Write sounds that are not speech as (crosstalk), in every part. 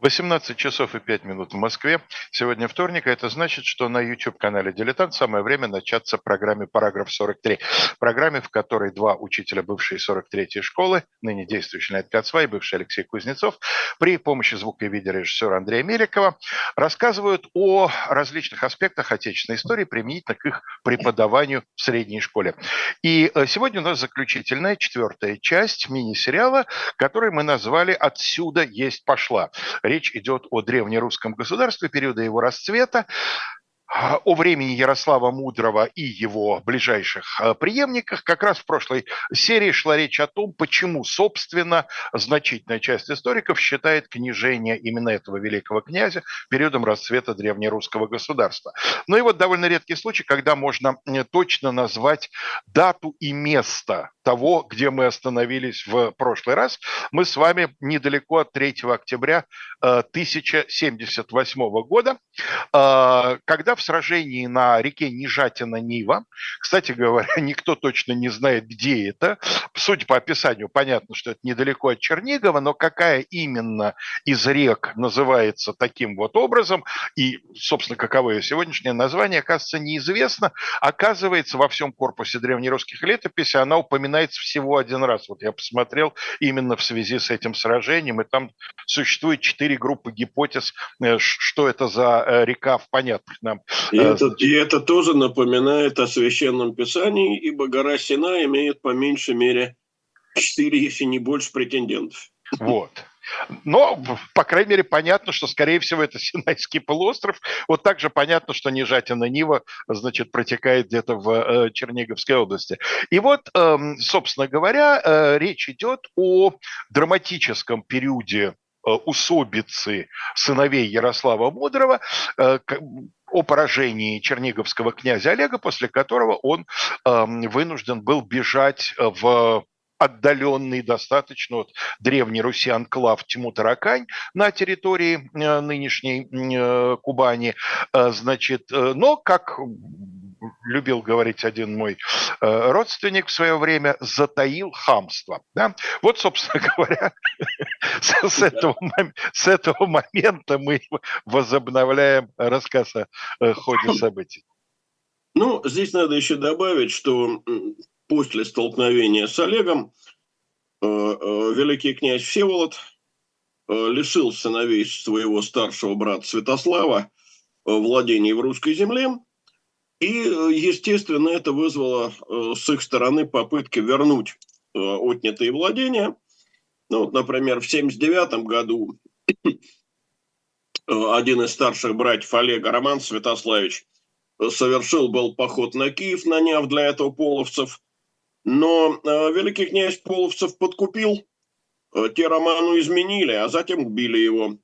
18 часов и 5 минут в Москве. Сегодня вторник, а это значит, что на YouTube-канале «Дилетант» самое время начаться программе «Параграф 43». Программе, в которой два учителя бывшей 43-й школы, ныне действующий Леонид Кацва и бывший Алексей Кузнецов, при помощи звука и видеорежиссера Андрея Меликова рассказывают о различных аспектах отечественной истории применительно к их преподаванию в средней школе. И э, сегодня у нас заключительная, четвертая часть мини-сериала, который мы назвали «Отсюда есть пошла». Речь идет о древнерусском государстве периода его расцвета, о времени Ярослава Мудрого и его ближайших а, преемниках. Как раз в прошлой серии шла речь о том, почему, собственно, значительная часть историков считает княжение именно этого великого князя периодом расцвета древнерусского государства. Ну и вот довольно редкий случай, когда можно точно назвать дату и место того, где мы остановились в прошлый раз. Мы с вами недалеко от 3 октября 1078 э, года, э, когда в сражении на реке Нижатина-Нива, кстати говоря, (laughs) никто точно не знает, где это, судя по описанию, понятно, что это недалеко от Чернигова, но какая именно из рек называется таким вот образом, и, собственно, каково ее сегодняшнее название, оказывается, неизвестно. Оказывается, во всем корпусе древнерусских летописей она упоминает упоминается всего один раз. Вот я посмотрел именно в связи с этим сражением, и там существует четыре группы гипотез, э, что это за э, река в понятных нам. И э, это, и это тоже напоминает о священном писании, ибо гора Сина имеет по меньшей мере четыре, если не больше претендентов. Вот. Но, по крайней мере, понятно, что, скорее всего, это Синайский полуостров. Вот также понятно, что Нижатина Нива, значит, протекает где-то в э, Черниговской области. И вот, эм, собственно говоря, э, речь идет о драматическом периоде э, усобицы сыновей Ярослава Мудрого, о поражении черниговского князя Олега, после которого он эм, вынужден был бежать в отдаленный достаточно от Древней Руси анклав Тиму-Таракань на территории э, нынешней э, Кубани. Э, значит, но, как любил говорить один мой родственник в свое время, затаил хамство. Да? Вот, собственно (laughs) говоря, с, этого, с этого момента мы возобновляем рассказ о ходе событий. Ну, здесь надо еще добавить, что после столкновения с Олегом э, э, великий князь Всеволод э, лишил сыновей своего старшего брата Святослава владений в русской земле, и, естественно, это вызвало с их стороны попытки вернуть отнятые владения. Ну, вот, например, в 1979 году один из старших братьев Олега, Роман Святославич, совершил был поход на Киев, наняв для этого половцев – но э, великий князь Половцев подкупил, э, те Роману изменили, а затем убили его.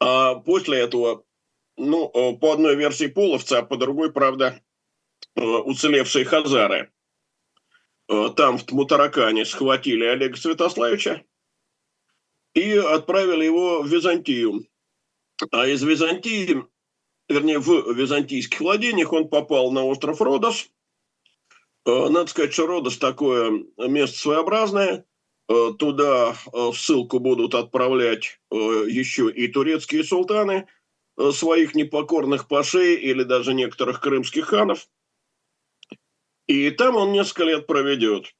А после этого, ну, э, по одной версии Половца, а по другой, правда, э, уцелевшие хазары. Э, там в Тмутаракане схватили Олега Святославича и отправили его в Византию. А из Византии, вернее, в византийских владениях он попал на остров Родос – надо сказать, что Родос такое место своеобразное. Туда в ссылку будут отправлять еще и турецкие султаны своих непокорных пашей или даже некоторых крымских ханов. И там он несколько лет проведет.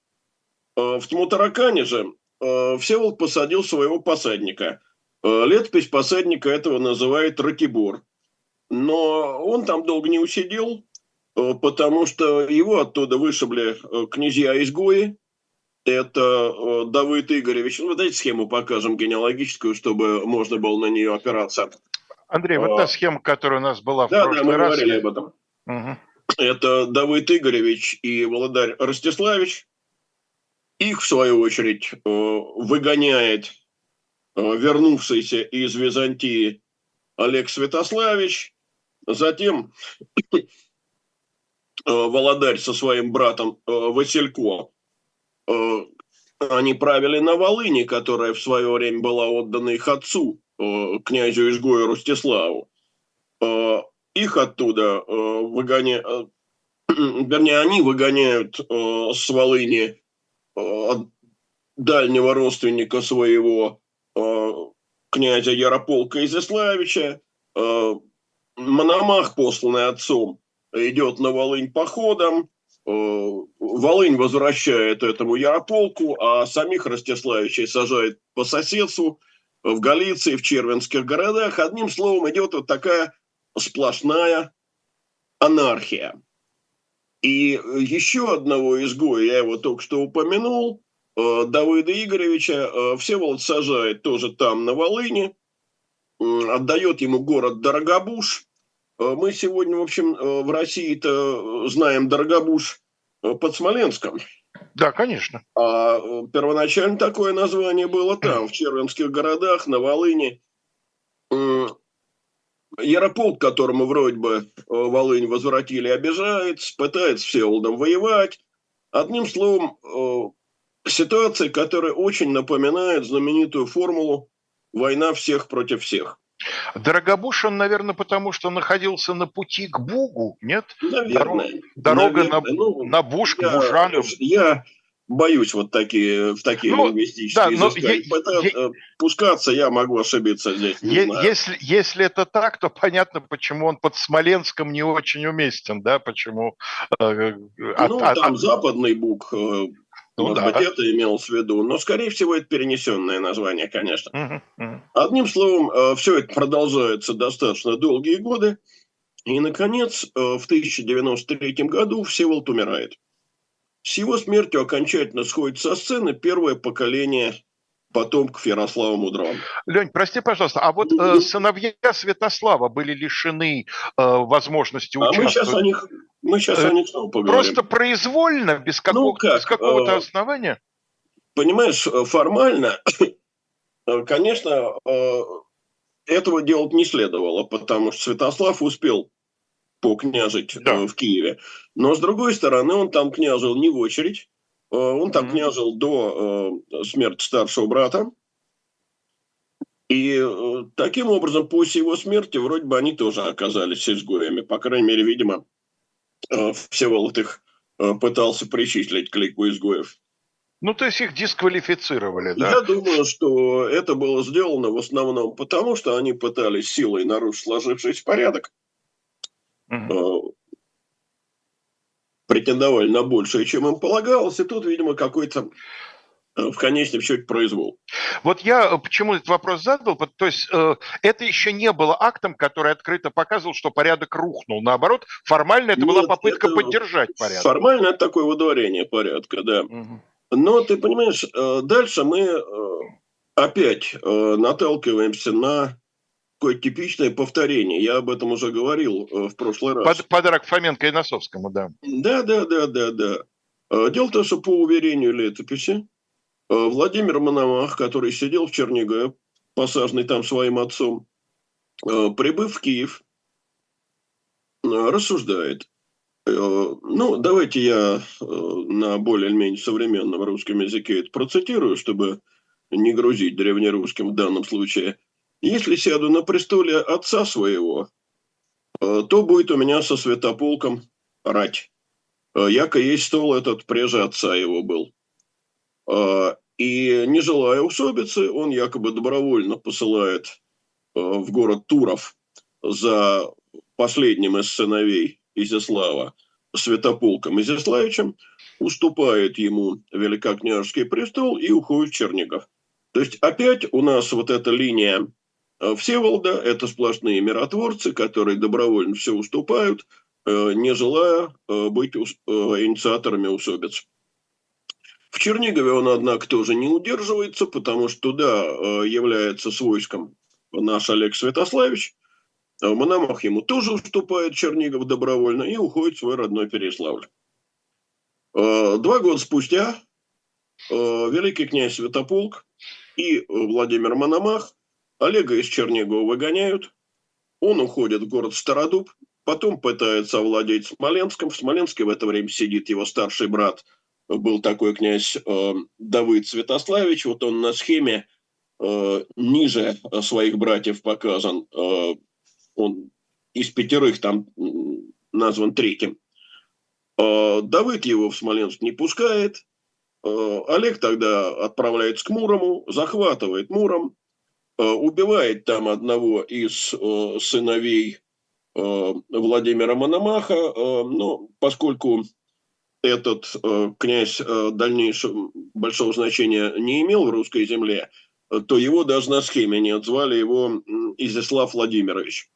В Тмутаракане же Всеволод посадил своего посадника. Летопись посадника этого называет Ратибор. Но он там долго не усидел, Э, потому что его оттуда вышибли э, князья-изгои. Это э, Давыд Игоревич. Ну, давайте схему покажем генеалогическую, чтобы можно было на нее опираться. Андрей, вот та схема, которая у нас была в да, прошлый да, мы раз. говорили об этом. Угу. Это Давыд Игоревич и Володарь Ростиславич. Их, в свою очередь, выгоняет вернувшийся из Византии Олег Святославич. Затем Э, Володарь со своим братом э, Василько, э, они правили на Волыне, которая в свое время была отдана их отцу, князю изгою Ростиславу. Их оттуда выгоняют, (clears throat) вернее, они выгоняют с Волыни дальнего родственника своего князя Ярополка Изяславича. Мономах, посланный отцом, идет на Волынь походом. Волынь возвращает этому Ярополку, а самих Ростиславичей сажает по соседству в Галиции, в Червенских городах. Одним словом, идет вот такая сплошная анархия. И еще одного изгоя, я его только что упомянул, э, Давыда Игоревича, э, Всеволод сажает тоже там, на Волыне, отдает ему город Дорогобуш. Э, мы сегодня, в общем, в России-то знаем Дорогобуш под Смоленском. Да, конечно. А первоначально такое название было там, в Червенских городах, на Волыне. Ярополк, которому вроде бы э, Волынь возвратили, обижается, пытается с Всеволодом воевать. Одним словом, э, ситуация, которая очень напоминает знаменитую формулу «война всех против всех». Дорогобуш он, наверное, потому что находился на пути к Бугу, нет? Наверное. Дорога, наверное. на, ну, на Буш, к я, Бужанам. Я боюсь вот такие, в такие ну, лингвистические да, но я, я, Пускаться я могу ошибиться здесь. Я, если, если это так, то понятно, почему он под Смоленском не очень уместен, да, почему... Э, ну, от, там от, западный бук, э, ну, может да. быть, это имелось в виду. Но, скорее всего, это перенесенное название, конечно. Угу, угу. Одним словом, э, все это продолжается достаточно долгие годы. И, наконец, э, в 1093 году Всеволод умирает. С его смертью окончательно сходит со сцены первое поколение потомков Ярослава Мудрого. Лень, прости, пожалуйста, а вот э, сыновья Святослава были лишены э, возможности участвовать? А мы сейчас о них, мы сейчас э, о них снова поговорим. Просто произвольно, без, какого, ну, как, без какого-то э, основания? Понимаешь, э, формально, э, конечно, э, этого делать не следовало, потому что Святослав успел покняжить да. э, в Киеве. Но, с другой стороны, он там княжил не в очередь. Э, он там mm-hmm. княжил до э, смерти старшего брата. И э, таким образом, после его смерти, вроде бы они тоже оказались изгоями. По крайней мере, видимо, э, Всеволод их э, пытался причислить к лику изгоев. Ну, то есть их дисквалифицировали, да? Я думаю, что это было сделано в основном потому, что они пытались силой нарушить сложившийся порядок угу. претендовали на большее, чем им полагалось, и тут, видимо, какой-то э, в конечном счете произвол. Вот я э, почему этот вопрос задал, то есть э, это еще не было актом, который открыто показывал, что порядок рухнул. Наоборот, формально это Нет, была попытка это поддержать порядок. Формально это такое выдворение порядка, да. Угу. Но ты понимаешь, дальше мы опять наталкиваемся на такое типичное повторение. Я об этом уже говорил э, в прошлый раз. Под, подарок Фоменко и Носовскому, да. Да, да, да, да, да. Э, дело в том, что по уверению летописи э, Владимир Мономах, который сидел в Чернигове, посаженный там своим отцом, прибыв в Киев, рассуждает. Ну, давайте я на более-менее современном русском языке это процитирую, чтобы не грузить древнерусским в данном случае – если сяду на престоле отца своего, э, то будет у меня со святополком рать. Э, яко есть стол этот прежде отца его был. Э, и не желая усобицы, он якобы добровольно посылает в город Туров за последним из сыновей Изяслава, святополком Изяславичем, уступает ему великокняжеский престол и уходит в Чернигов. То есть опять у нас вот эта линия Э, Всеволода – это сплошные миротворцы, которые добровольно все уступают, э, не желая э, быть инициаторами усобиц. В Чернигове он, однако, тоже не удерживается, потому что туда является с войском наш Олег Святославич. В Мономах ему тоже уступает Чернигов добровольно и уходит в свой родной Переславль. Два года спустя великий князь Святополк и Владимир Мономах Олега из Чернигова выгоняют, он уходит в город Стародуб, потом пытается овладеть Смоленском. В Смоленске в это время сидит его старший брат, был такой князь э, Давыд Святославич. Вот он на схеме э, ниже своих братьев показан. Э, он из пятерых там назван третьим. Э, Давыд его в Смоленск не пускает. Э, Олег тогда отправляется к Мурому, захватывает Муром, убивает там одного из сыновей Владимира Мономаха, но поскольку этот князь дальнейшего большого значения не имел в русской земле, то его даже на схеме нет, звали его Изяслав Владимирович.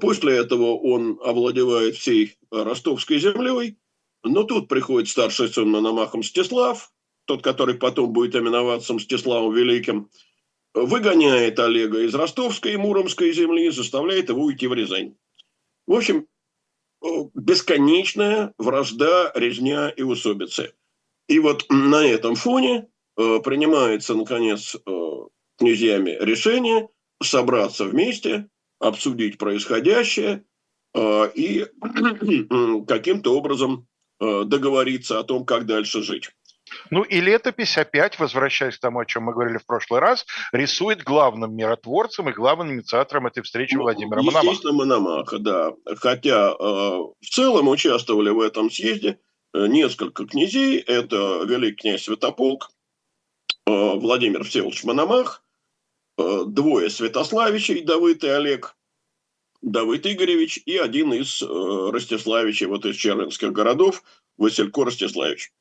После этого он овладевает всей ростовской землей, но тут приходит старший сын Мономаха Мстислав, тот, который потом будет именоваться Мстиславом Великим, выгоняет Олега из ростовской и муромской земли, заставляет его уйти в Рязань. В общем, бесконечная вражда, резня и усобицы. И вот на этом фоне э, принимается, наконец, э, князьями решение собраться вместе, обсудить происходящее э, и (clears throat) каким-то образом договориться о том, как дальше жить. Ну и летопись опять, возвращаясь к тому, о чем мы говорили в прошлый раз, рисует главным миротворцем и главным инициатором этой встречи ну, Владимира Мономаха. Естественно, Мономаха, да. Хотя э, в целом участвовали в этом съезде э, несколько князей. Это великий князь Святополк, э, Владимир Всеволодович Мономах, э, двое Святославичей, Давыд и Олег, Давыд Игоревич и один из э, Ростиславичей, вот из червенских городов, Василько Ростиславич.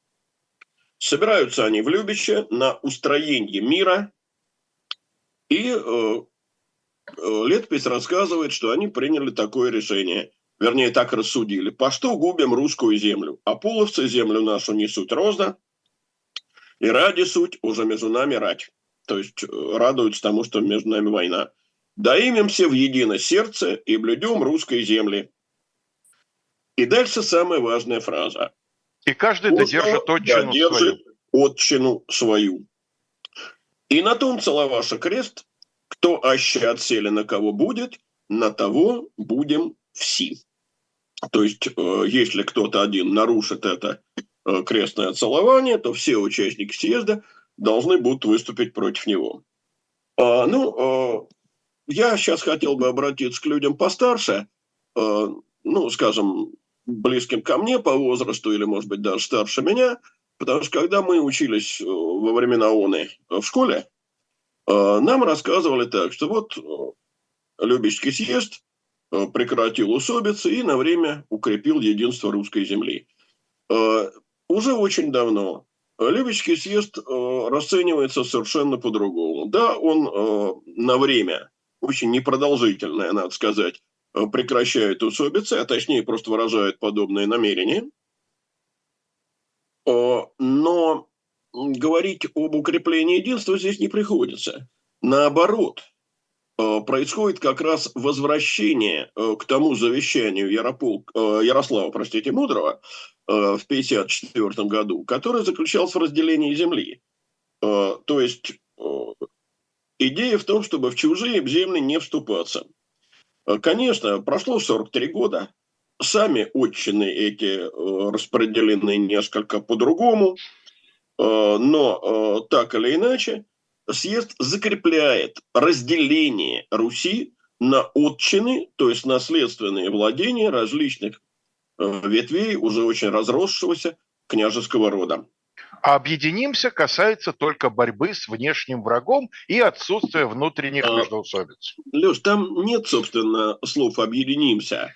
Собираются они в Любище на устроение мира, и э, э, летопись рассказывает, что они приняли такое решение. Вернее, так рассудили. По что губим русскую землю? А половцы землю нашу несут розда, и ради суть уже между нами рать. То есть э, радуются тому, что между нами война. Даимемся в единое сердце и блюдем русской земли. И дальше самая важная фраза. И каждый Можно додержит отчину свою. отчину свою. И на том целоваша крест, кто аще отсели на кого будет, на того будем все. То есть, э, если кто-то один нарушит это э, крестное целование, то все участники съезда должны будут выступить против него. А, ну, э, я сейчас хотел бы обратиться к людям постарше, ну, скажем, близким ко мне по возрасту или, может быть, даже старше меня, потому что когда мы учились э, во времена ОНы в школе, э, нам рассказывали так, что вот э, Любичский съезд прекратил усобицы и на время укрепил единство русской земли. Уже очень давно Любичский съезд расценивается совершенно по-другому. Да, он на время, очень непродолжительное, надо сказать, прекращают усобицы, а точнее просто выражают подобные намерения. Э, но говорить об укреплении единства здесь не приходится. Наоборот, э, происходит как раз возвращение к тому завещанию Яропол, Ярослава, простите, Мудрого в 1954 году, которое заключалось в разделении земли. То есть идея в том, чтобы в чужие земли не вступаться – Э, конечно, прошло 43 года. Сами отчины эти э, распределены несколько по-другому. Э, но так или иначе, съезд закрепляет разделение Руси на отчины, то есть наследственные владения различных ветвей уже очень разросшегося княжеского рода. А объединимся касается только борьбы с внешним врагом и отсутствия внутренних а, междоусобиц. Леш, там нет, собственно, слов «объединимся».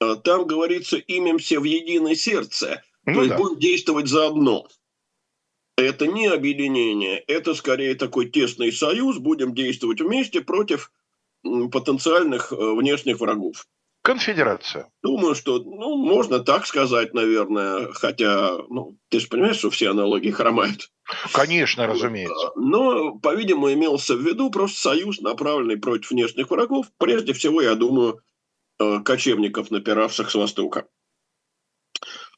А, там говорится «имемся в единое сердце», ну, то есть да. будем действовать заодно. Это не объединение, это скорее такой тесный союз, будем действовать вместе против потенциальных э, внешних врагов. Конфедерация. Думаю, что, ну, можно так сказать, наверное, хотя, ну, ты же понимаешь, что все аналогии хромают. Конечно, разумеется. Но, по-видимому, имелся в виду просто союз, направленный против внешних врагов, прежде всего, я думаю, э, кочевников, напиравших с Востока.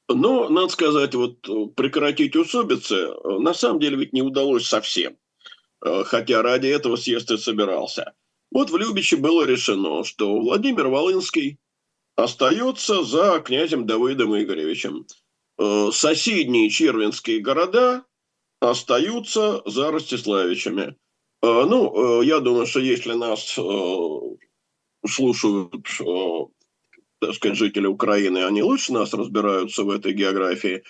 Но, надо сказать, вот э, прекратить усобицы э, на самом деле ведь не удалось совсем. Хотя ради этого съезд и собирался. Вот в Любиче было решено, что Владимир Волынский остается за князем Давыдом Игоревичем. Э, соседние червенские города остаются за Ростиславичами. Э, ну, э, я думаю, что если нас слушают, так сказать, жители Украины, они лучше нас разбираются в этой географии.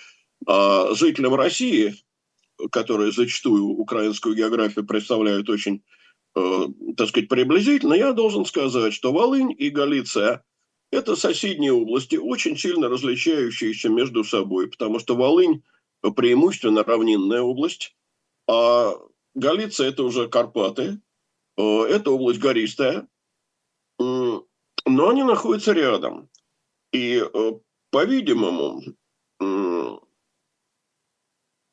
А жителям России, которые зачастую украинскую географию представляют очень так сказать, приблизительно, я должен сказать, что Волынь и Галиция – это соседние области, очень сильно различающиеся между собой, потому что Волынь преимущественно равнинная область, а Галиция – это уже Карпаты, это область гористая, но они находятся рядом. И, по-видимому,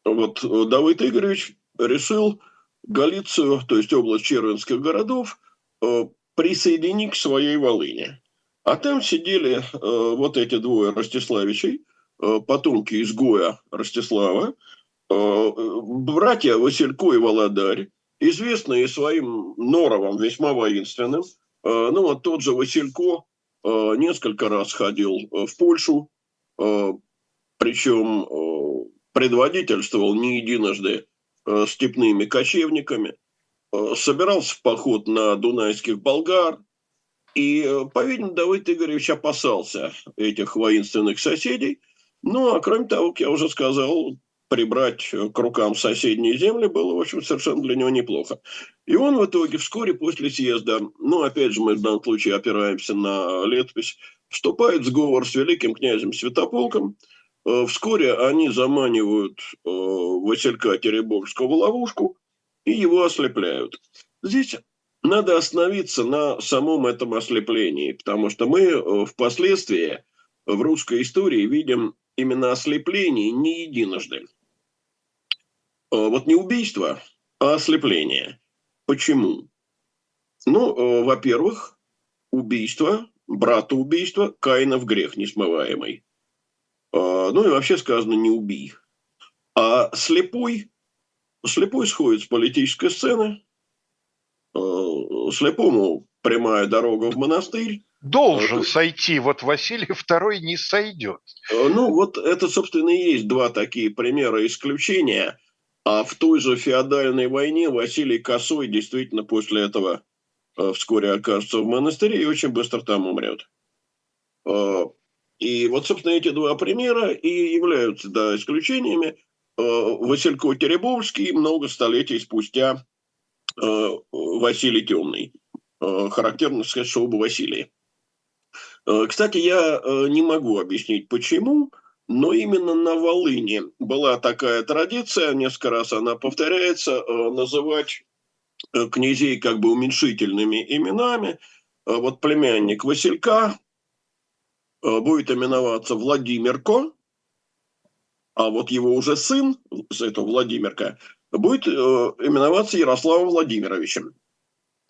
вот э, Давыд Игоревич решил Галицию, то есть область червенских городов, э, присоединить к своей Волыне. А там сидели э, вот эти двое Ростиславичей, потомки изгоя Ростислава, братья Василько и Володарь, известные своим норовом весьма воинственным. Ну вот тот же Василько несколько раз ходил в Польшу, причем предводительствовал не единожды э, степными кочевниками, э, собирался в поход на дунайских болгар, и, э, по-видимому, Давыд Игоревич опасался этих воинственных соседей. Ну, а кроме того, как я уже сказал, прибрать к рукам соседние земли было, в общем, совершенно для него неплохо. И он в итоге вскоре после съезда, ну, опять же, мы в данном случае опираемся на летопись, вступает в сговор с великим князем Святополком – Э, вскоре они заманивают э, Василька Теребовского в ловушку и его ослепляют. Здесь надо остановиться на самом этом ослеплении, потому что мы э, впоследствии в русской истории видим именно ослепление не единожды. Вот не убийство, а ослепление. Почему? Ну, во-первых, убийство, брата убийства, Каинов грех несмываемый. А, ну и вообще сказано «не убий». А слепой, слепой сходит с политической сцены, а, слепому прямая дорога в монастырь. Должен а, сойти, вот Василий второй не сойдет. Ну вот это, собственно, и есть два такие примера исключения. А в той же феодальной войне Василий Косой действительно после этого вскоре окажется в монастыре и очень быстро там умрет. И вот, собственно, эти два примера и являются да, исключениями. Э, Василько Теребовский много столетий спустя э, Василий Темный. Э, характерно сказать, что оба Василия. Кстати, я не могу объяснить, почему, но именно на Волыне была такая традиция, несколько раз она повторяется, называть князей как бы уменьшительными именами. Вот племянник Василька, будет именоваться Владимирко, а вот его уже сын, этого Владимирка, будет э, именоваться Ярославом Владимировичем.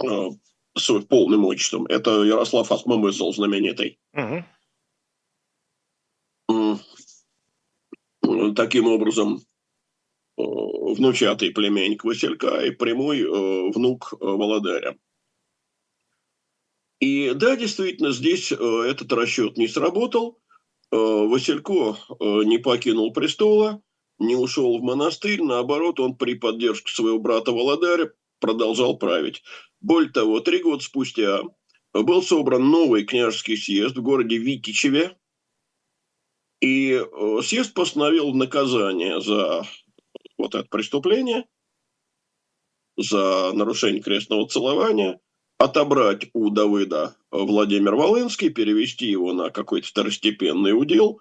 Э, с полным отчеством. Это Ярослав Осмомысл знаменитый. Угу. Таким образом, внучатый племянник Василька и прямой внук Володаря. И да, действительно, здесь э, этот расчет не сработал. Э, Василько э, не покинул престола, не ушел в монастырь, наоборот, он при поддержке своего брата Володаря продолжал править. Более того, три года спустя был собран новый княжеский съезд в городе Витичеве, и съезд постановил наказание за вот это преступление, за нарушение крестного целования – отобрать у Давыда Владимир Волынский, перевести его на какой-то второстепенный удел.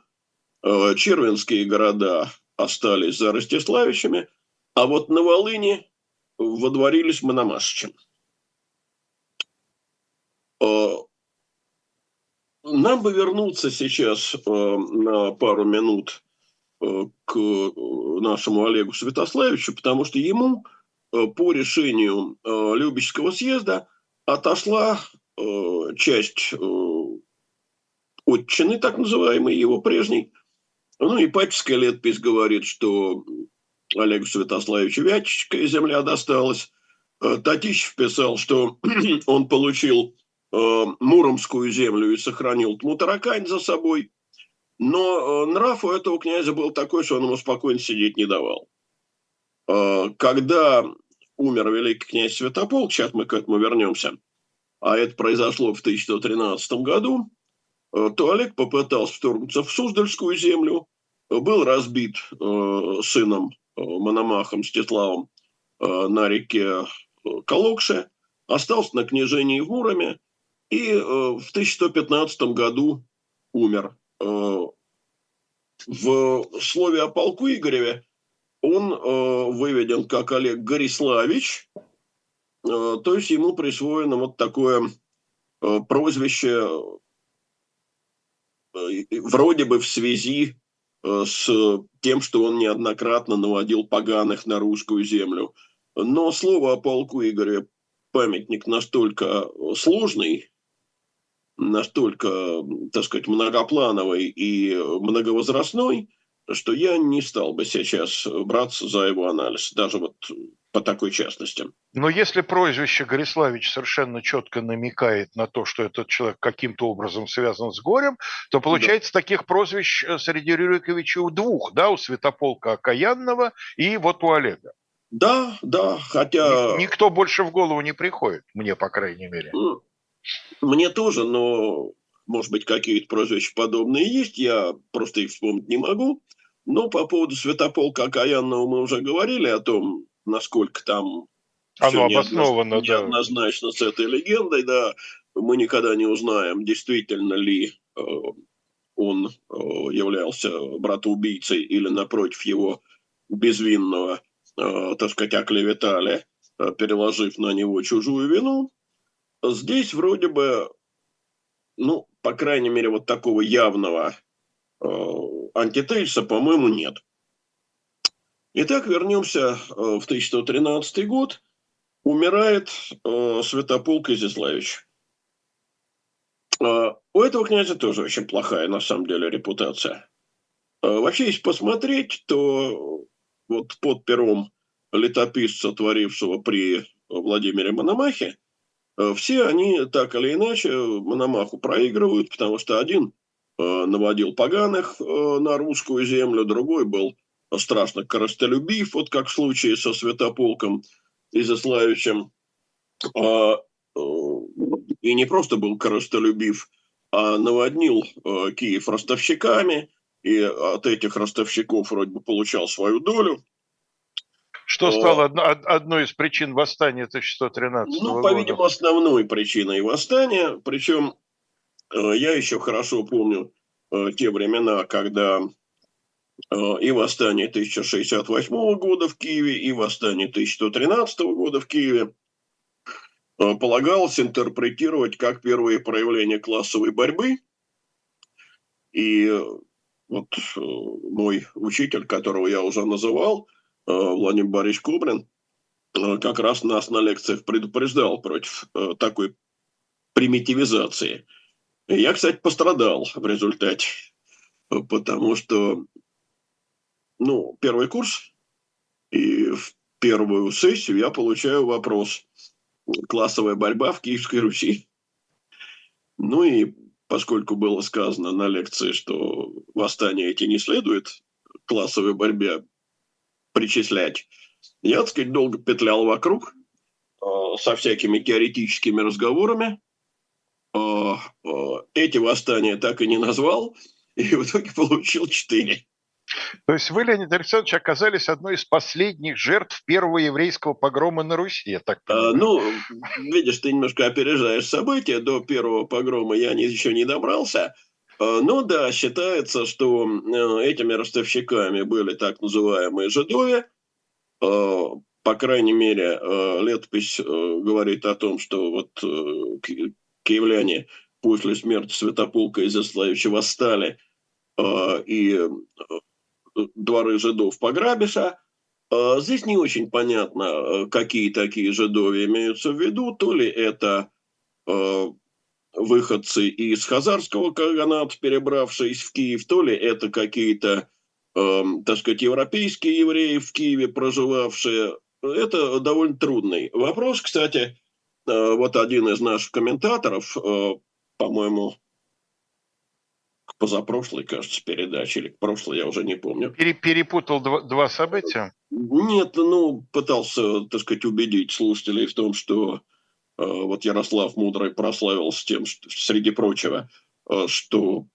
Э, червенские города остались за Ростиславичами, а вот на Волыне водворились Мономашичем. Э, нам бы вернуться сейчас э, на пару минут к нашему Олегу Святославичу, потому что ему по решению Любического съезда – отошла э, часть э, отчины, так называемой, его прежней. Ну, и Ипатьевская летопись говорит, что Олегу Святославичу Вятичская земля досталась. Э, Татищев писал, что (clears throat) он получил э, Муромскую землю и сохранил Тмутаракань за собой. Но э, нрав у этого князя был такой, что он ему спокойно сидеть не давал. Э, когда умер великий князь Святополк, сейчас мы к этому вернемся, а это произошло в 1113 году, э, то Олег попытался вторгнуться в Суздальскую землю, был разбит э, сыном э, Мономахом Стеславом на реке Колокше, остался на княжении в Муроме и в 1115 году умер. В слове о полку Игореве он выведен как Олег Гориславич, то есть ему присвоено вот такое прозвище вроде бы в связи Э, с тем, что он неоднократно наводил поганых на русскую землю. Но слово о полку Игоря памятник настолько сложный, настолько, так сказать, многоплановый и многовозрастной, что я не стал бы сейчас браться за его анализ, даже вот по такой частности. Но если прозвище Гориславич совершенно четко намекает на то, что этот человек каким-то образом связан с горем, то получается да. таких прозвищ э, среди Рюриковичей у двух, да, у Святополка Окаянного и вот у Олега. Да, да, хотя... Никто больше в голову не приходит, мне, по крайней мере. Мне тоже, но, может быть, какие-то прозвища подобные есть, я просто их вспомнить не могу. Но по поводу Святополка Окаянного мы уже говорили о том, насколько там оно обосновано, неоднозначно, да. неоднозначно с этой легендой, да, мы никогда не узнаем, действительно ли э, он э, являлся братоубийцей или, напротив, его безвинного, э, так сказать, оклеветали, э, переложив на него чужую вину. Здесь вроде бы, ну, по крайней мере, вот такого явного э, антитезиса, по-моему, нет. Итак, вернемся э, в 1113 год. Умирает э, Святополк Изяславич. Э, у этого князя тоже очень плохая, на самом деле, репутация. Э, вообще, если посмотреть, то вот под пером летописца, творившего при Владимире Мономахе, все они так или иначе Мономаху проигрывают, потому что один наводил поганых на русскую землю, другой был страшно коростолюбив, вот как в случае со Святополком Изяславичем. А, э, и не просто был коростолюбив, а наводнил э, Киев ростовщиками, и от этих ростовщиков вроде бы получал свою долю. Что стало одной из причин восстания 1613 Ну, по-видимому, основной причиной восстания. Причем э, я еще хорошо помню те времена, когда Э, и восстание 1068 года в Киеве, и восстание 1113 года в Киеве э, полагалось интерпретировать как первые проявления классовой борьбы. И э, вот мой учитель, которого я уже называл, Владимир Борисович Кубрин, как раз нас на лекциях предупреждал против такой примитивизации. Я, кстати, пострадал в результате, потому что ну, первый курс, и в первую сессию я получаю вопрос «Классовая борьба в Киевской Руси». Ну и поскольку было сказано на лекции, что восстания эти не следует классовой борьбе причислять, я, так сказать, долго петлял вокруг э, со всякими теоретическими разговорами. Э, э, эти восстания так и не назвал, и в итоге (laughs) получил четыре. То есть вы, Леонид Александрович, оказались одной из последних жертв первого еврейского погрома на Руси, я так а, понимаю. А, ну, видишь, ты немножко опережаешь события. До первого погрома я не, еще не добрался. А, ну да, считается, что э, этими ростовщиками были так называемые жидове. А, по крайней мере, э, летопись э, говорит о том, что вот киевляне после смерти Святополка Изяславича восстали и дворы жидов пограбиша. А, здесь не очень понятно, э, какие такие жидови имеются в виду. То ли это э, выходцы из Хазарского каганата, перебравшиеся в Киев, то ли это какие-то, э, так сказать, европейские евреи в Киеве проживавшие. Это довольно трудный вопрос. Кстати, вот один из наших комментаторов, по-моему, позапрошлой, кажется, передачи, или прошлой, я уже не помню. Перепутал два, два события? Нет, ну, пытался, так сказать, убедить слушателей в том, что э, вот Ярослав Мудрый прославился тем, что, среди прочего, э, что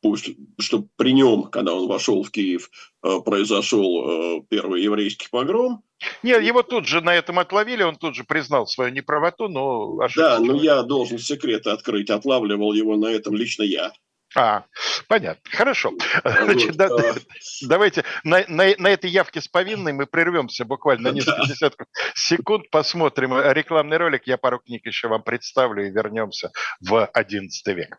пусть, чтобы при нем, когда он вошел в Киев, э, произошел первый еврейский погром. Нет, его тут же на этом отловили, он тут же признал свою неправоту, но ошибся. Да, но я должен секреты открыть, отлавливал его на этом лично я. А, понятно. Хорошо. Значит, да, а... давайте на, на, на этой явке с повинной мы прервемся буквально на несколько десятков секунд, посмотрим рекламный ролик. Я пару книг еще вам представлю и вернемся в XI век.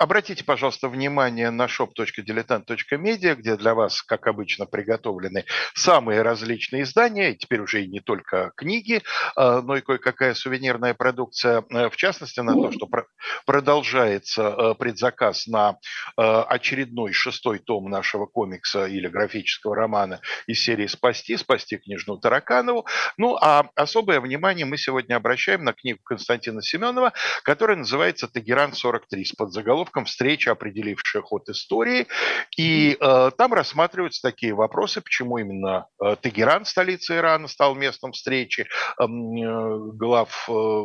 Обратите, пожалуйста, внимание на shop.diletant.media, где для вас, как обычно, приготовлены самые различные издания, теперь уже и не только книги, а, но и кое-какая сувенирная продукция, э, в частности, на то, что продолжается э, предзаказ на э, очередной шестой том нашего комикса или графического романа из серии «Спасти», «Спасти княжну Тараканову». Ну, а особое внимание мы сегодня обращаем на книгу Константина Семенова, которая называется «Тагеран-43» с подзаголовком заголовком «Встреча, определившая ход истории». И э, там рассматриваются такие вопросы, почему именно э, Тегеран, столица Ирана, стал местом встречи э, глав э,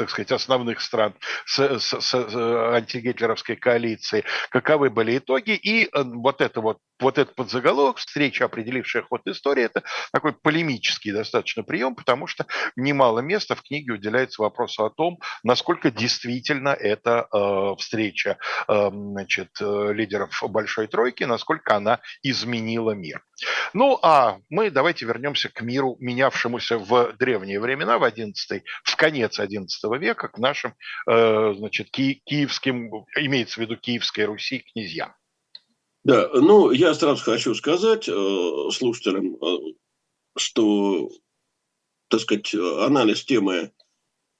так сказать, основных стран с, с, с антигитлеровской коалиции, каковы были итоги. И э, вот это вот вот этот подзаголовок «Встреча, определившая ход истории» – это такой полемический достаточно прием, потому что немало места в книге уделяется вопросу о том, насколько действительно эта э, встреча э, значит, э, лидеров Большой Тройки, насколько она изменила мир. Ну, а мы давайте вернемся к миру, менявшемуся в древние времена, в 11 в конец XI века, к нашим, э, значит, ки, киевским, имеется в виду Киевской Руси, князьям. Да, ну, я сразу хочу сказать э, слушателям, э, что, так сказать, анализ темы,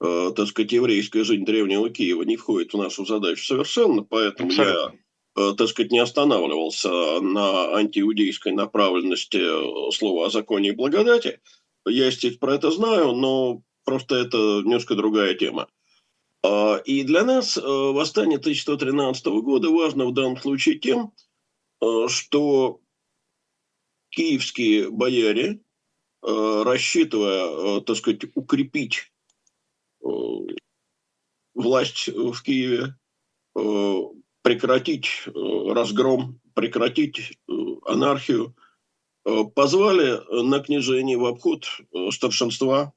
э, так сказать, еврейская жизнь древнего Киева не входит в нашу задачу совершенно, поэтому Абсолютно. я, э, так сказать, не останавливался на антииудейской направленности слова о законе и благодати. Я, естественно, про это знаю, но просто это немножко другая тема. А, и для нас э, восстание 1113 года важно в данном случае тем, Э, что киевские бояре, э, рассчитывая, так сказать, укрепить власть в Киеве, прекратить разгром, прекратить анархию, позвали на княжение в обход старшинства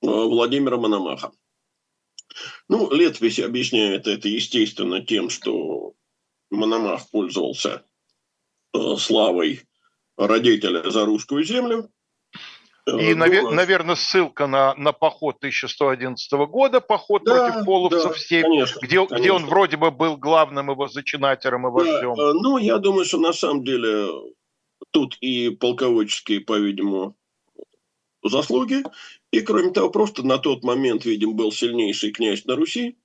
Владимира Мономаха. Ну, летопись объясняет это, естественно, тем, что Мономах пользовался Э, славой родителя за русскую землю. И, навер- наверное, ссылка на, на поход 1111 года, поход да, против половцев да, степь, конечно, где, конечно. где он вроде бы был главным его зачинателем и вождем. Да, э, ну, я думаю, что на самом деле тут и полководческие, по-видимому, заслуги. И, кроме того, просто на тот момент, видим, был сильнейший князь на Руси.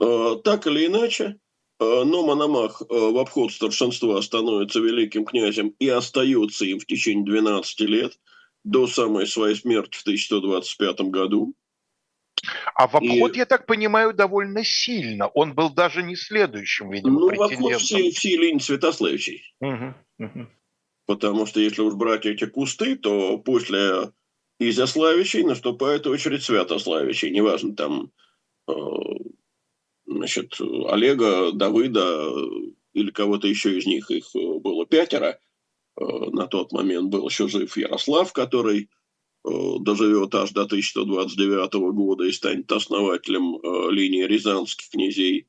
Э, так или иначе, Э, но Мономах э, в обход старшинства становится великим князем и остается им в течение 12 лет до самой своей смерти в 1125 году. А в обход, и... я так понимаю, довольно сильно. Он был даже не следующим, видимо, Ну, в обход все, все линии Святославичей. Угу, угу. Потому что если уж брать эти кусты, то после Изяславичей наступает очередь Святославичей. Неважно, там э, значит, Олега, Давыда, или кого-то еще из них, их было пятеро. На тот момент был еще жив Ярослав, который доживет аж до 1129 года и станет основателем линии рязанских князей.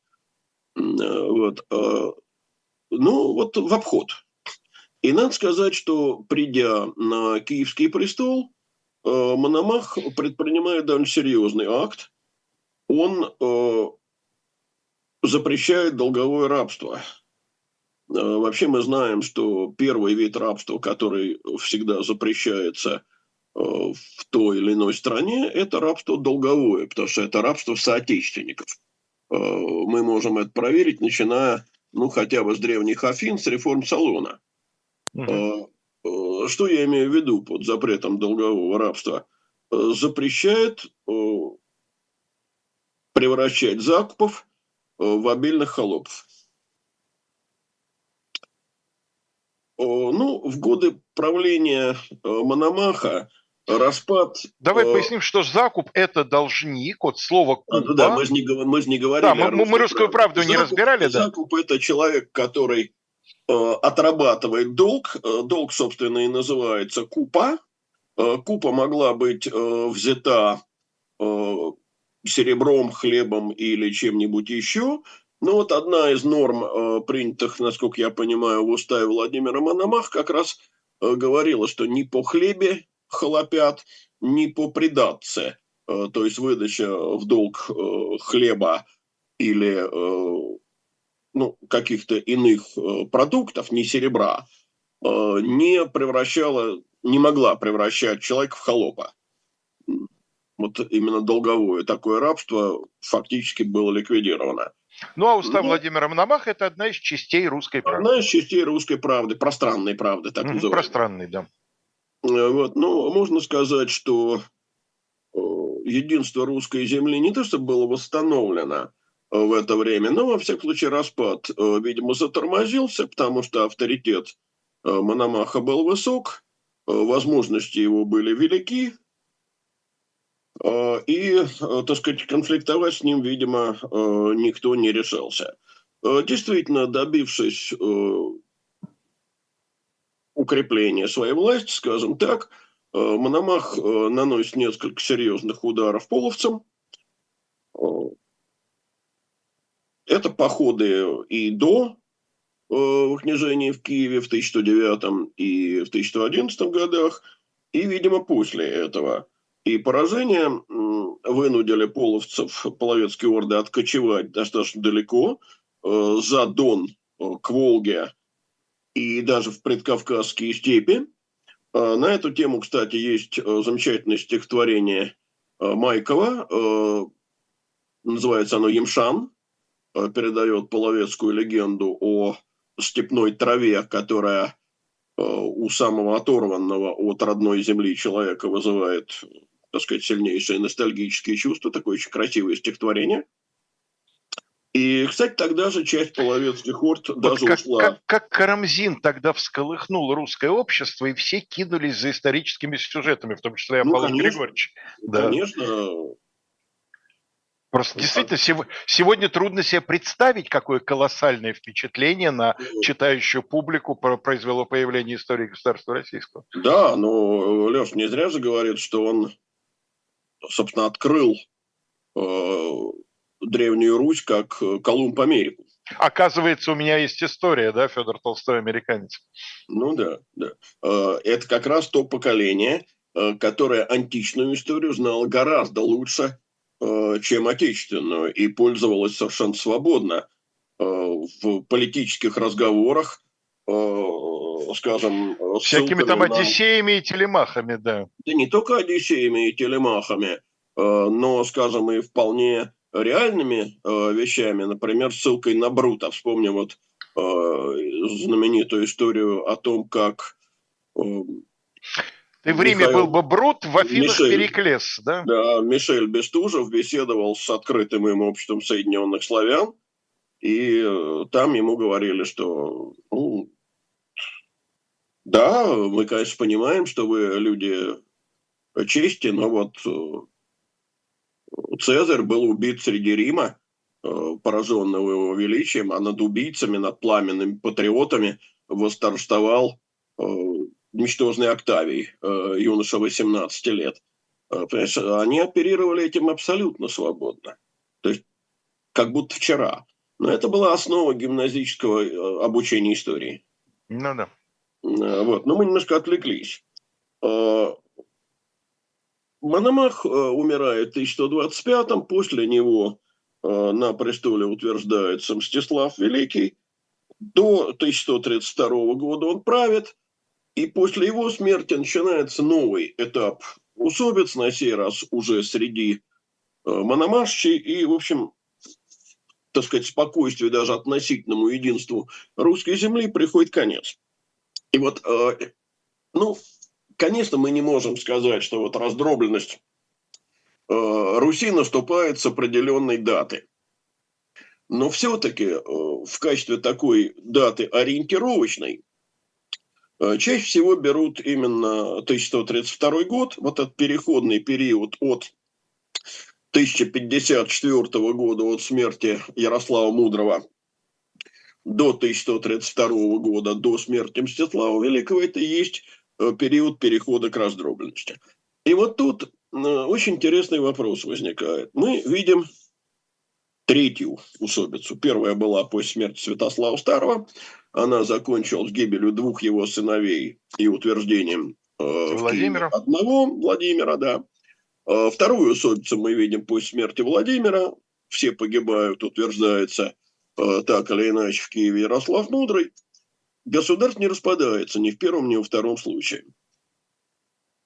Вот. Ну, вот в обход. И надо сказать, что придя на киевский престол, Мономах предпринимает довольно серьезный акт. Он запрещает долговое рабство. Вообще мы знаем, что первый вид рабства, который всегда запрещается в той или иной стране, это рабство долговое, потому что это рабство соотечественников. Мы можем это проверить, начиная ну, хотя бы с древних Афин, с реформ Салона. Угу. Что я имею в виду под запретом долгового рабства? Э, запрещает превращать закупов в обильных холопов. Ну, в годы правления Мономаха распад... Давай э... поясним, что закуп – это должник, от слова купа. А, да, мы же не, мы же не говорили Да, мы, мы русскую правду закуп, не разбирали, да? Закуп – это человек, который э, отрабатывает долг. Э, долг, собственно, и называется купа. Э, купа могла быть э, взята э, серебром, хлебом или чем-нибудь еще. Но вот одна из норм, э, принятых, насколько я понимаю, в уставе Владимира Мономах, как раз э, говорила, что ни по хлебе холопят, ни по предатце, э, то есть выдача в долг э, хлеба или э, ну, каких-то иных продуктов, не серебра, не превращала, не могла превращать человека в холопа. Вот именно долговое такое рабство фактически было ликвидировано. Ну, а устав ну, Владимира Мономаха – это одна из частей русской правды. Одна из частей русской правды, пространной правды, так mm-hmm, называемой. Пространной, да. Э, вот. Ну, можно сказать, что э, единство русской земли не то, что было восстановлено э, в это время, но, во всяком случае, распад, видимо, затормозился, потому что авторитет Мономаха был высок, возможности его были велики, и, так сказать, конфликтовать с ним, видимо, никто не решался. Действительно, добившись укрепления своей власти, скажем так, э, Мономах э, наносит несколько серьезных ударов половцам. Э, это походы и до княжения в Киеве в 1109 и в 1111 годах, и, видимо, после этого. И поражения вынудили половцев, половецкие орды, откочевать достаточно далеко, за Дон, к Волге, и даже в предкавказские степи. А, на эту тему, кстати, есть э, замечательное стихотворение э, Майкова. Э, называется оно «Емшан». Передает половецкую легенду о степной траве, которая у самого оторванного от родной земли человека вызывает, так сказать, сильнейшие ностальгические чувства. Такое очень красивое стихотворение – и, кстати, тогда же часть половецких орд вот даже как, ушла. Как, как Карамзин тогда всколыхнул русское общество, и все кинулись за историческими сюжетами, в том числе и ну, Аполлон конечно, Григорьевич. Да. Конечно. Просто ну, действительно, сегодня трудно себе представить, какое колоссальное впечатление на ну, читающую публику произвело появление истории государства российского. Да, но Леш не зря же говорит, что он, собственно, открыл э, Древнюю Русь как э, Колумб Америку. Оказывается, у меня есть история, да, Федор Толстой американец. Ну да, да. Э, это как раз то поколение, э, которое античную историю знало гораздо лучше, чем отечественную, и пользовалось совершенно свободно в политических разговорах, скажем... Всякими там на... одиссеями и телемахами, да. Да не только одиссеями и телемахами, но, скажем, и вполне реальными э, вещами, например, ссылкой на Брута. Вспомним вот э, знаменитую историю о том, как... Э, Ты в Риме Михаил... был бы Брут, в Афинах Мишель, Переклес, да? Да, Мишель Бестужев беседовал с открытым им обществом Соединенных Славян, и э, там ему говорили, что ну, да, мы, конечно, понимаем, что вы люди чести, но вот э, Цезарь был убит среди Рима, пораженного его величием, а над убийцами, над пламенными патриотами восторжествовал ничтожный Октавий, юноша 18 лет. Понимаешь, они оперировали этим абсолютно свободно. То есть, как будто вчера. Но это была основа гимназического обучения истории. Ну да. Вот. Но мы немножко отвлеклись. Мономах умирает в 1125-м, после него на престоле утверждается Мстислав Великий. До 1132 года он правит, и после его смерти начинается новый этап усобиц, на сей раз уже среди мономашчей, и, в общем, так сказать, спокойствию, даже относительному единству русской земли приходит конец. И вот, ну, конечно, мы не можем сказать, что вот раздробленность Руси наступает с определенной даты. Но все-таки в качестве такой даты ориентировочной чаще всего берут именно 1132 год, вот этот переходный период от 1054 года, от смерти Ярослава Мудрого до 1132 года, до смерти Мстислава Великого, это и есть период перехода к раздробленности. И вот тут очень интересный вопрос возникает. Мы видим третью усобицу. Первая была после смерти Святослава Старого. Она закончилась гибелью двух его сыновей и утверждением э, Владимира. одного Владимира, да. Э, вторую усобицу мы видим после смерти Владимира. Все погибают, утверждается э, так или иначе в Киеве Ярослав Мудрый. Государство не распадается ни в первом, ни во втором случае.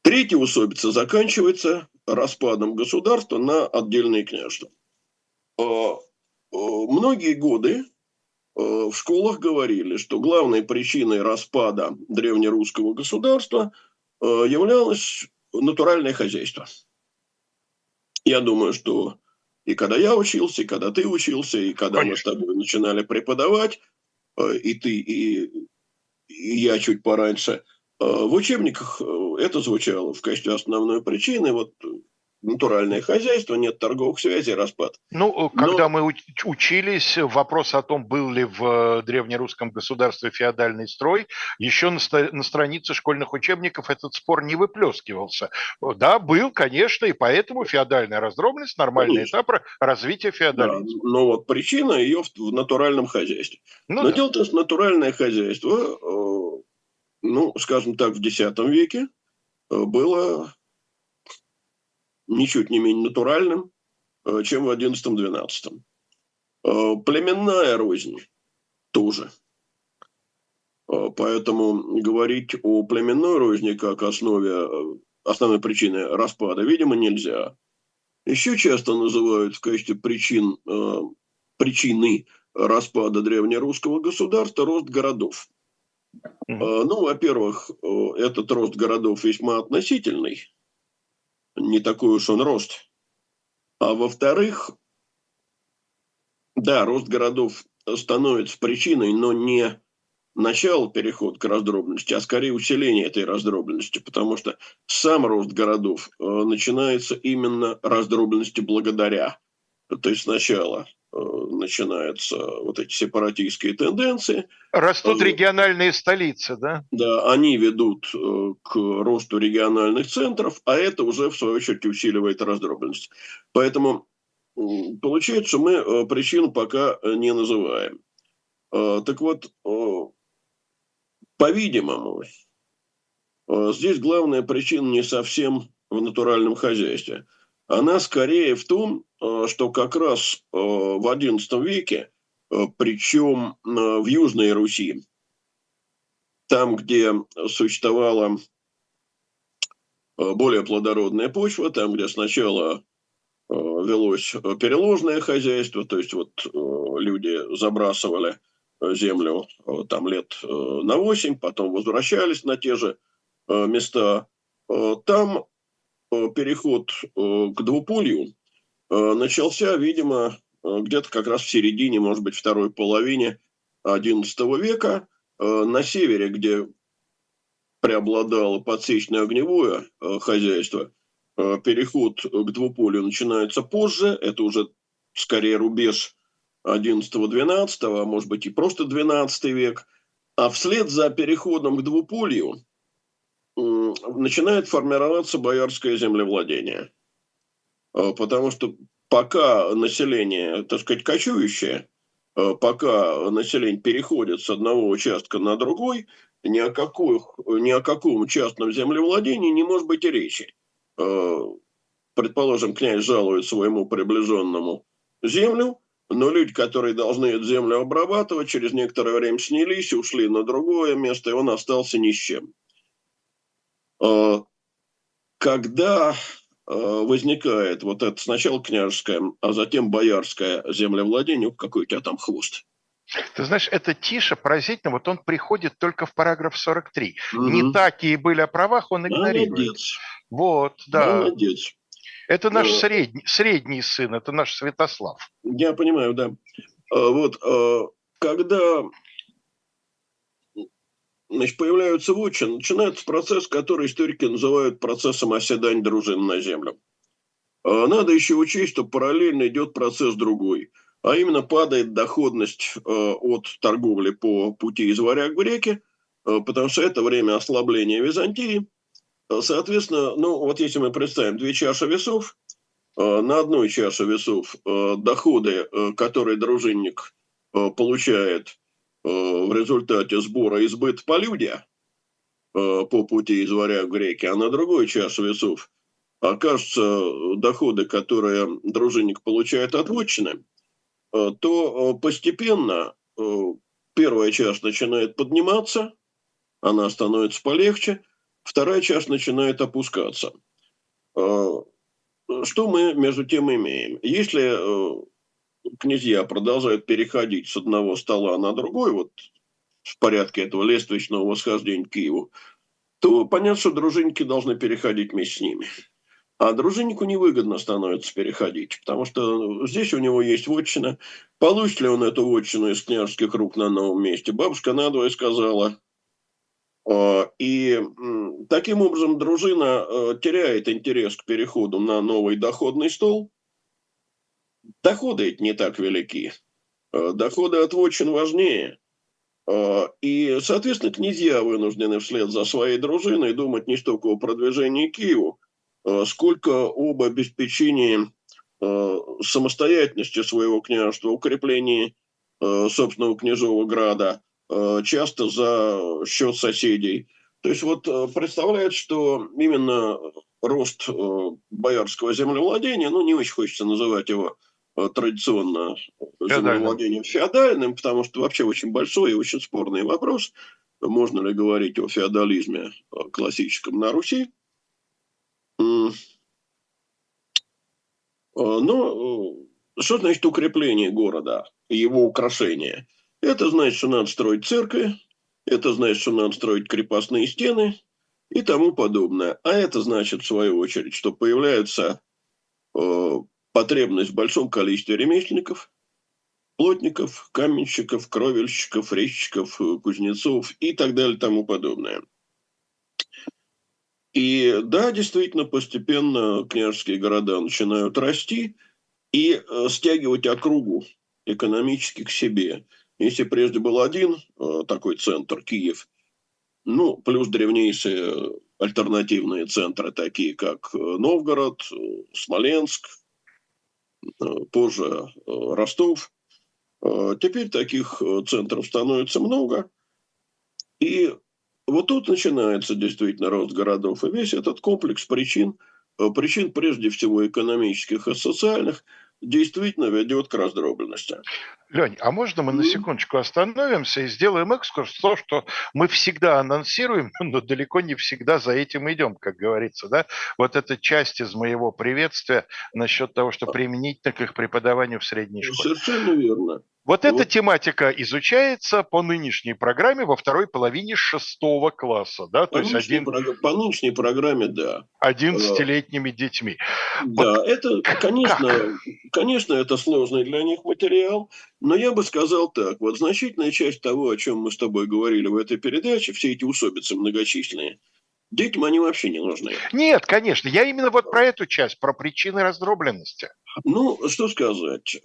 Третья усобица заканчивается распадом государства на отдельные княжества. А, а, многие годы в школах говорили, что главной причиной распада древнерусского государства являлось натуральное хозяйство. Я думаю, что и когда я учился, и когда ты учился, и когда Конечно. мы с тобой начинали преподавать, и ты, и, и я чуть пораньше – Э, в учебниках э, это звучало в качестве основной причины. Вот э, натуральное хозяйство, нет торговых связей, распад. Ну, когда Но... мы учились, вопрос о том, был ли в древнерусском государстве феодальный строй, еще на, на странице школьных учебников этот спор не выплескивался. Да, был, конечно, и поэтому феодальная раздробленность – нормальный конечно. этап развития феодализма. Да, но вот причина ее в, в натуральном хозяйстве. Ну, но да. дело в том, что натуральное хозяйство ну, скажем так, в X веке э, было ничуть не менее натуральным, э, чем в XI-XII. Э, племенная рознь тоже. Поэтому говорить о племенной розни как основе, основной причины распада, видимо, нельзя. Еще часто называют в качестве причин, причины распада древнерусского государства рост городов. Ну, во-первых, этот рост городов весьма относительный. Не такой уж он рост. А во-вторых, да, рост городов становится причиной, но не начало перехода к раздробленности, а скорее усиление этой раздробленности, потому что сам рост городов э, начинается именно раздробленности благодаря. То есть сначала начинаются вот эти сепаратистские тенденции. Растут региональные столицы, да? Да, они ведут э, к росту региональных центров, а это уже, в свою очередь, усиливает раздробленность. Поэтому получается, мы э, причину пока не называем. Так вот, по-видимому, здесь главная причина не совсем в натуральном хозяйстве – она скорее в том, э, что как раз э, в XI веке, э, причем в Южной Руси, там, где существовала более плодородная почва, там, где сначала велось переложное хозяйство, то есть вот люди забрасывали землю там лет на 8, потом возвращались на те же места. Там переход э, к двуполью э, начался, видимо, где-то как раз в середине, может быть, второй половине XI века на севере, где преобладало подсечное огневое хозяйство, переход к двуполью начинается позже, это уже скорее рубеж 11-12, а может быть и просто 12 век, а вслед за переходом к двуполью начинает формироваться боярское землевладение. А, потому что пока население, так сказать, кочующее, а, пока население переходит с одного участка на другой, ни о, каких, ни о каком частном землевладении не может быть и речи. А, предположим, князь жалует своему приближенному землю, но люди, которые должны эту землю обрабатывать, через некоторое время снялись, ушли на другое место, и он остался ни с чем. Когда Э, возникает вот это сначала княжеское, а затем боярское землевладение, какой у тебя там хвост. Ты знаешь, это тише, поразительно. Вот он приходит только в параграф 43. Угу. Не такие были о правах, он игнорирует. Молодец. Вот, да. Молодец. Это наш а, средний, средний сын, это наш Святослав. Я понимаю, да. А, вот, а, когда значит, появляются вотчины, начинается процесс, который историки называют процессом оседания дружин на землю. А надо еще учесть, что параллельно идет процесс другой, а именно падает доходность э, от торговли по пути из варяг в реки, э, потому что это время ослабления Византии. Соответственно, ну вот если мы представим две чаши весов, на одной чаше весов доходы, которые дружинник получает в результате сбора избыт полюдия э, по пути из варяг в греки, а на другой чаше весов окажутся доходы, которые дружинник получает от вотчины, э, то постепенно первая чаша начинает подниматься, она становится полегче, вторая чаша начинает опускаться. Что мы между тем имеем? Если князья продолжают переходить с одного стола на другой, вот в порядке этого лествичного восхождения к Киеву, то понятно, что дружинники должны переходить вместе с ними. А дружиннику невыгодно становится переходить, потому что здесь у него есть вотчина. Получит ли он эту вотчину из княжеских рук на новом месте? Бабушка надвое сказала. А, и таким образом дружина э, теряет интерес к переходу на новый доходный стол – доходы не так велики. Э, доходы от вотчин важнее. Э, и, соответственно, князья вынуждены вслед за своей дружиной думать не столько о продвижении к Киеву, э, сколько об обеспечении самостоятельности своего княжества, укреплении собственного княжевого града, часто за счет соседей. То есть вот представляет, что именно рост боярского землевладения, ну не очень хочется называть его традиционно землевладением феодальным, потому что вообще очень большой и очень спорный вопрос, можно ли говорить о феодализме э, классическом на Руси. Э, но что значит укрепление города и его украшение? Это значит, что надо строить церкви, это значит, что надо строить крепостные стены и тому подобное. А это значит, в свою очередь, что появляются потребность в большом количестве ремесленников, плотников, каменщиков, кровельщиков, резчиков, э, кузнецов и так далее и тому подобное. И да, действительно, постепенно княжеские города начинают расти и э, стягивать округу экономически к себе. Если прежде был один э, такой центр, Киев, ну, плюс древнейшие альтернативные центры, такие как Новгород, Смоленск, позже э, Ростов. Э, теперь таких центров становится много. И вот тут начинается действительно рост городов. И весь этот комплекс причин, причин прежде всего экономических и социальных – действительно ведет к раздробленности. Лень, а можно мы на секундочку остановимся и сделаем экскурс то, что мы всегда анонсируем, (laughs) но далеко не всегда за этим идем, как говорится, да? Вот эта часть из моего приветствия насчет того, что применительно к их преподаванию в средней школе. Совершенно верно. Вот, эта тематика изучается по нынешней программе во второй половине шестого класса, да? То по, есть один... Прог... по нынешней программе, да. Одиннадцатилетними детьми. Да, вот это, конечно, как? конечно, это сложный для них материал, но я бы сказал так, вот значительная часть того, о чем мы с тобой говорили в этой передаче, все эти усобицы многочисленные, детям они вообще не нужны. Нет, конечно, я именно вот про эту часть, про причины раздробленности. Ну, что сказать,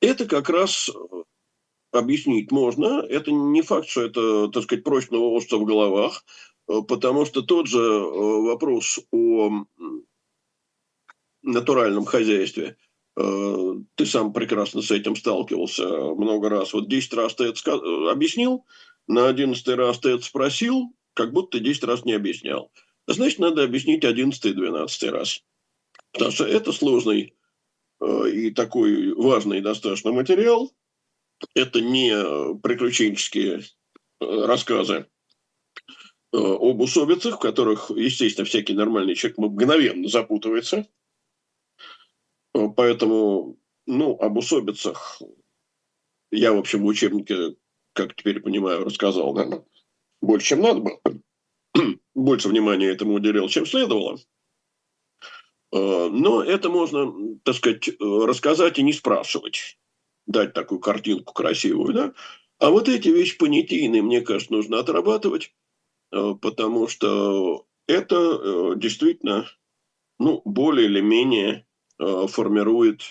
это как раз объяснить можно. Это не факт, что это, так сказать, прочно уложится в головах, потому что тот же вопрос о натуральном хозяйстве, ты сам прекрасно с этим сталкивался много раз. Вот 10 раз ты это объяснил, на 11 раз ты это спросил, как будто 10 раз не объяснял. Значит, надо объяснить 11 и 12 раз. Потому что это сложный э, и такой важный достаточно материал. Это не приключенческие э, рассказы э, об усобицах, в которых, естественно, всякий нормальный человек мгновенно запутывается. Поэтому, ну, об усобицах я, в общем, в учебнике, как теперь понимаю, рассказал, наверное, больше, чем надо было. (clears throat) Больше внимания этому уделил, чем следовало. Э, но это можно, так сказать, рассказать и не спрашивать. Дать такую картинку красивую, да? А вот эти вещи понятийные, мне кажется, нужно отрабатывать, э, потому что это э, действительно ну, более или менее формирует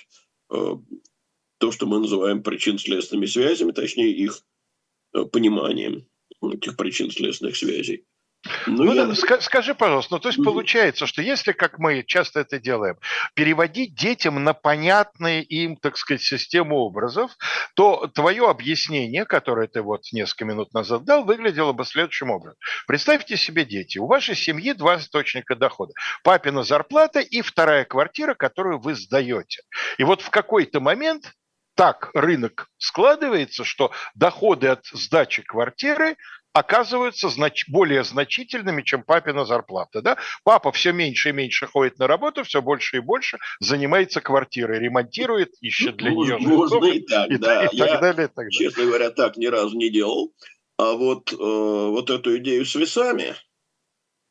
то, что мы называем причинно-следственными связями, точнее их пониманием этих причинно-следственных связей. Ну, ну я... скажи, пожалуйста, ну то есть получается, что если, как мы часто это делаем, переводить детям на понятные им, так сказать, систему образов, то твое объяснение, которое ты вот несколько минут назад дал, выглядело бы следующим образом. Представьте себе, дети, у вашей семьи два источника дохода. Папина зарплата и вторая квартира, которую вы сдаете. И вот в какой-то момент так рынок складывается, что доходы от сдачи квартиры оказываются знач- более значительными, чем папина зарплата. Да? Папа все меньше и меньше ходит на работу, все больше и больше занимается квартирой, ремонтирует, ищет для нее можно и так, и, да. и, и так далее. И так далее. Честно говоря, так ни разу не делал. А вот, э, вот эту идею с весами,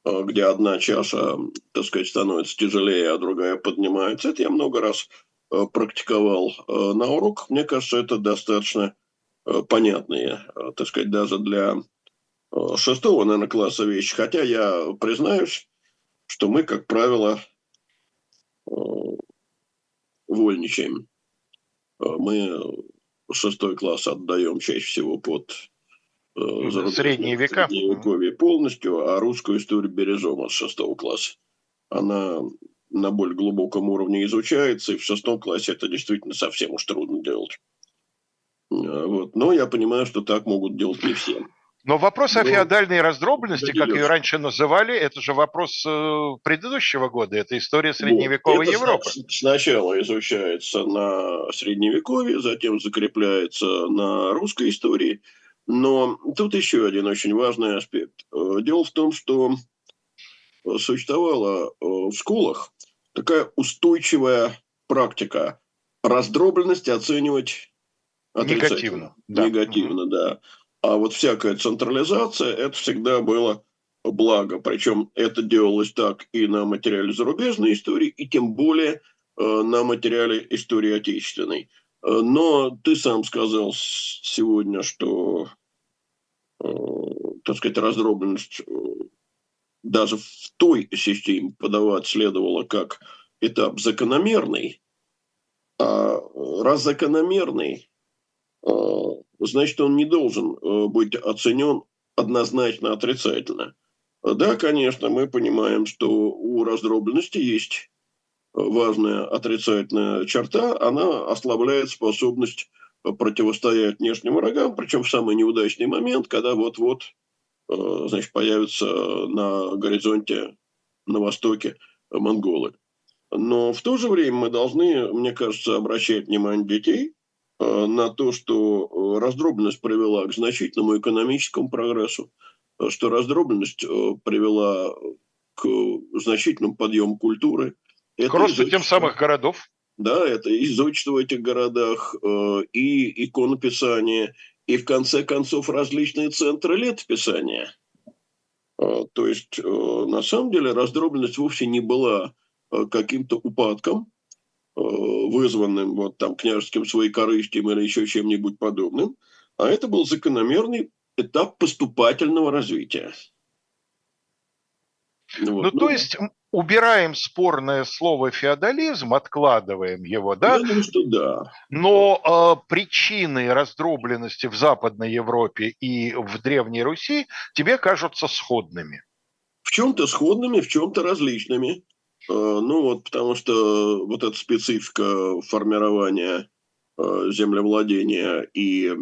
э, где одна чаша, так сказать, становится тяжелее, а другая поднимается, это я много раз э, практиковал э, на уроках. Мне кажется, это достаточно э, понятные, э, так сказать, даже для шестого, наверное, класса вещи. Хотя я признаюсь, что мы, как правило, э, вольничаем. Э, мы шестой класс отдаем чаще всего под средние века средневековье полностью, а русскую историю бережем от шестого класса. Она на более глубоком уровне изучается, и в шестом классе это действительно совсем уж трудно делать. Вот. Но я понимаю, что так могут делать не все. Но вопрос ну, о феодальной раздробленности, как ее раньше называли, это же вопрос э, предыдущего года. Это история средневековой это Европы. Сначала изучается на средневековье, затем закрепляется на русской истории. Но тут еще один очень важный аспект. Э, дело в том, что существовала э, в школах такая устойчивая практика раздробленности оценивать Негативно. Да. Негативно, да. А вот всякая централизация – это всегда было благо. Причем это делалось так и на материале зарубежной истории, и тем более э, на материале истории отечественной. Э, но ты сам сказал сегодня, что, э, так сказать, раздробленность даже в той системе подавать следовало как этап закономерный. А раз закономерный, значит, он не должен э, быть оценен однозначно отрицательно. Да, конечно, мы понимаем, что у раздробленности есть важная отрицательная черта, она ослабляет способность противостоять внешним врагам, причем в самый неудачный момент, когда вот-вот э, значит, появятся на горизонте на востоке монголы. Но в то же время мы должны, мне кажется, обращать внимание детей Э, на то, что э, раздробленность привела к значительному экономическому прогрессу, э, что раздробленность привела к значительному подъему культуры. Это к росту тем самых городов. Да, это и зодчество в этих городах, и иконописание, и в конце концов различные центры летописания. То есть, на самом деле, раздробленность вовсе не была каким-то упадком, Э, вызванным вот там княжеским своекорыстием или еще чем-нибудь подобным, а это был закономерный этап поступательного развития. Вот. Ну, ну, то есть убираем спорное слово феодализм, откладываем его, да? Я думаю, что да. Но э, причины раздробленности в Западной Европе и в Древней Руси тебе кажутся сходными. В чем-то сходными, в чем-то различными. Э, ну вот, потому что вот эта специфика формирования э, землевладения и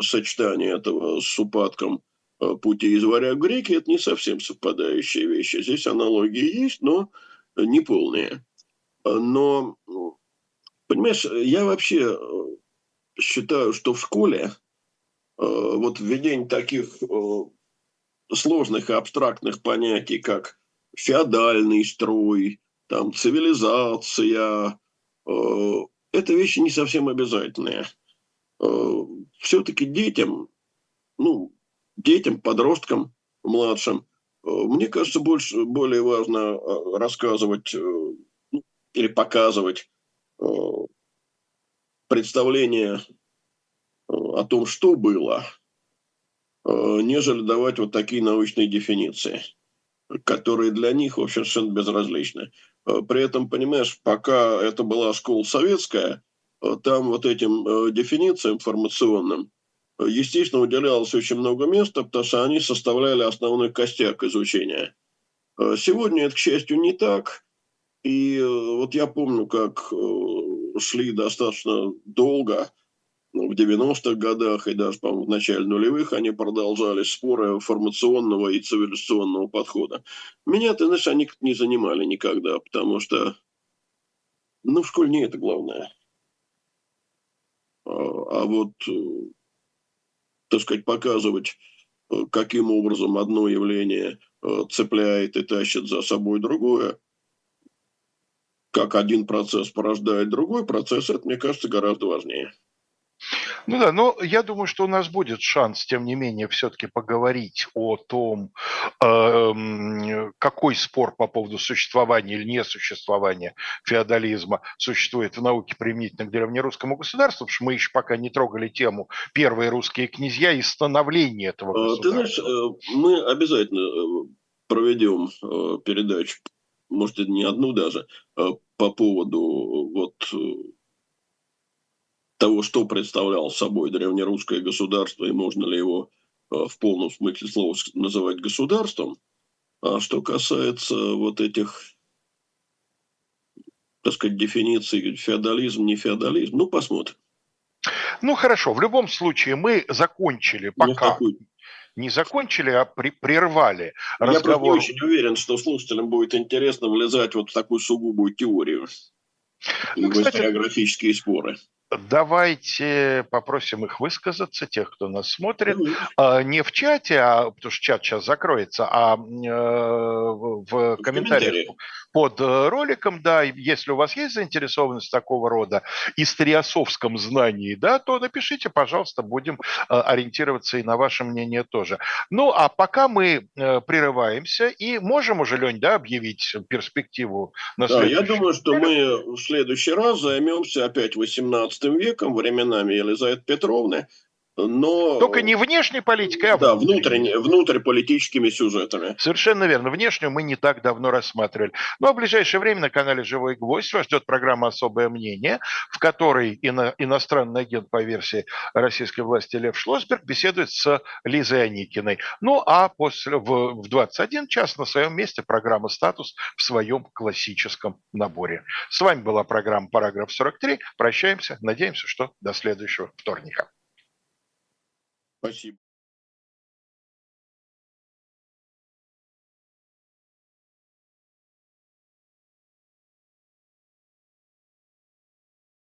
сочетание этого с упадком э, пути из варяг греки – это не совсем совпадающие вещи. Здесь аналогии есть, но не полные. Но, понимаешь, я вообще считаю, что в школе вот введение таких сложных и абстрактных понятий, как феодальный строй, там, цивилизация, это вещи не совсем обязательные. Все-таки детям, ну, детям, подросткам, младшим, мне кажется, больше, более важно рассказывать ну, или показывать представление о том, что было – Э, нежели давать вот такие научные дефиниции, которые для них вообще совершенно безразличны. Э, при этом, понимаешь, пока это была школа советская, э, там вот этим дефинициям информационным, естественно, уделялось очень много места, потому что они составляли основной костяк изучения. Сегодня это, к счастью, не так. И вот я помню, как шли достаточно долго – в 90-х годах и даже, по-моему, в начале нулевых они продолжали споры формационного и цивилизационного подхода. Меня, ты знаешь, они не занимали никогда, потому что, ну, в школе не это главное. А, а вот, э, так сказать, показывать, э, каким образом одно явление э, цепляет и тащит за собой другое, как один процесс порождает другой процесс, это, мне кажется, гораздо важнее. Ну да, но я думаю, что у нас будет шанс, тем не менее, все-таки поговорить о том, э, какой спор по поводу существования или несуществования феодализма существует в науке применительно к древнерусскому государству, потому что мы еще пока не трогали тему первые русские князья и становления этого государства. Ты знаешь, э, мы обязательно э, проведем э, передачу, может, не одну даже, по поводу вот того, что представлял собой древнерусское государство и можно ли его э, в полном смысле слова называть государством. А что касается вот этих, так сказать, дефиниций феодализм, не феодализм, ну, посмотрим. Ну, хорошо. В любом случае, мы закончили пока... не закончили, а при, прервали разговор. Я просто не очень уверен, что слушателям будет интересно влезать вот в такую сугубую теорию. Ну, в историографические споры. Давайте попросим их высказаться, тех, кто нас смотрит, mm-hmm. не в чате, а потому что чат сейчас закроется, а э, в комментариях под э, роликом, да, если у вас есть заинтересованность такого рода историосовском знании, да, то напишите, пожалуйста, будем ориентироваться и на ваше мнение тоже. Ну, а пока мы прерываемся и можем уже, Лень, да, объявить перспективу на да, я думаю, что мы в следующий раз займемся опять 18 веком, временами Елизаветы Петровны, но... Только не внешней политикой, а да, внутренне, внутриполитическими сюжетами. Совершенно верно. Внешнюю мы не так давно рассматривали. Ну, а в ближайшее время на канале «Живой гвоздь» вас ждет программа «Особое мнение», в которой ино, иностранный агент по версии российской власти Лев Шлосберг беседует с Лизой Аникиной. Ну, а после, в, в 21 час на своем месте программа «Статус» в своем классическом наборе. С вами была программа «Параграф 43». Прощаемся. Надеемся, что до следующего вторника. Спасибо.